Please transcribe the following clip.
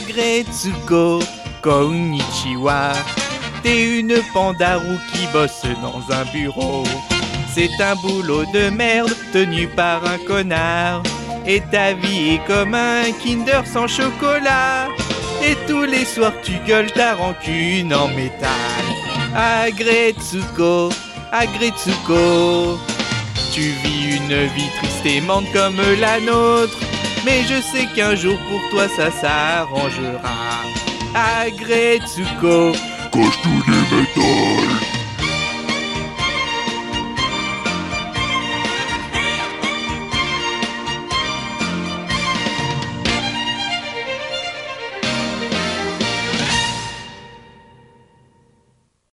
Agretsuko, konnichiwa. T'es une pandarou qui bosse dans un bureau. C'est un boulot de merde tenu par un connard. Et ta vie est comme un Kinder sans chocolat. Et tous les soirs tu gueules ta rancune en métal. Agretsuko, Agretsuko. Tu vis une vie triste et comme la nôtre. Mais je sais qu'un jour pour toi ça s'arrangera. Agretsuko, Cache tous les métals